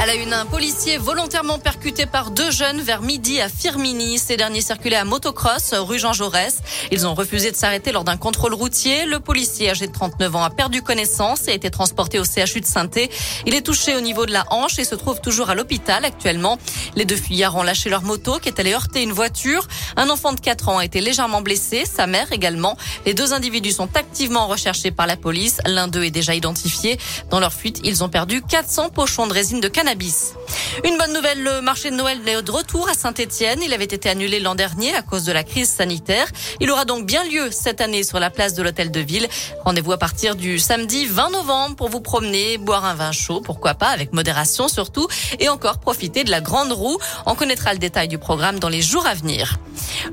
À la une, un policier volontairement percuté par deux jeunes vers midi à Firmini. Ces derniers circulaient à motocross, rue Jean Jaurès. Ils ont refusé de s'arrêter lors d'un contrôle routier. Le policier âgé de 39 ans a perdu connaissance et a été transporté au CHU de saint Il est touché au niveau de la hanche et se trouve toujours à l'hôpital actuellement. Les deux fuyards ont lâché leur moto qui est allée heurter une voiture. Un enfant de 4 ans a été légèrement blessé, sa mère également. Les deux individus sont activement recherchés par la police. L'un d'eux est déjà identifié. Dans leur fuite, ils ont perdu 400 pochons de résine de cannabis cannabis une bonne nouvelle, le marché de Noël est de retour à Saint-Etienne. Il avait été annulé l'an dernier à cause de la crise sanitaire. Il aura donc bien lieu cette année sur la place de l'Hôtel de Ville. Rendez-vous à partir du samedi 20 novembre pour vous promener, boire un vin chaud, pourquoi pas, avec modération surtout, et encore profiter de la grande roue. On connaîtra le détail du programme dans les jours à venir.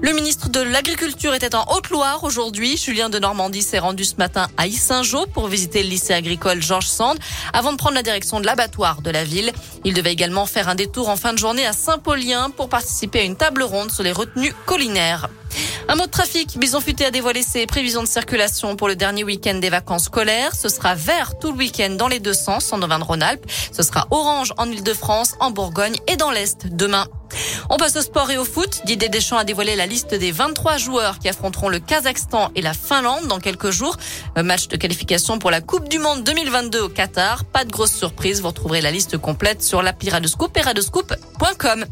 Le ministre de l'Agriculture était en Haute-Loire aujourd'hui. Julien de Normandie s'est rendu ce matin à Issingeau pour visiter le lycée agricole Georges Sand avant de prendre la direction de l'abattoir de la ville. Il devait également faire un détour en fin de journée à Saint-Paulien pour participer à une table ronde sur les retenues collinaires. Un mot de trafic. Bison Futé a dévoilé ses prévisions de circulation pour le dernier week-end des vacances scolaires. Ce sera vert tout le week-end dans les deux sens en Auvergne-Rhône-Alpes. Ce sera orange en Ile-de-France, en Bourgogne et dans l'Est demain. On passe au sport et au foot. Didier Deschamps a dévoilé la liste des 23 joueurs qui affronteront le Kazakhstan et la Finlande dans quelques jours. Un match de qualification pour la Coupe du Monde 2022 au Qatar. Pas de grosse surprise. Vous retrouverez la liste complète sur l'appli Radescoop et.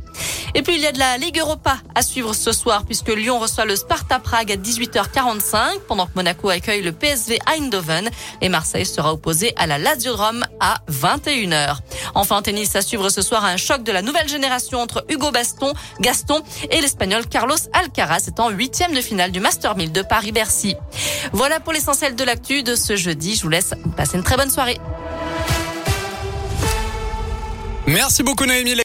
Et puis il y a de la Ligue Europa à suivre ce soir puisque Lyon reçoit le Sparta Prague à 18h45 pendant que Monaco accueille le PSV Eindhoven et Marseille sera opposé à la Lazio Rome à 21h. Enfin tennis à suivre ce soir un choc de la nouvelle génération entre Hugo Baston, Gaston et l'Espagnol Carlos Alcaraz est en huitième de finale du Master 1000 de Paris-Bercy. Voilà pour l'essentiel de l'actu de ce jeudi. Je vous laisse passer une très bonne soirée. Merci beaucoup Noémie.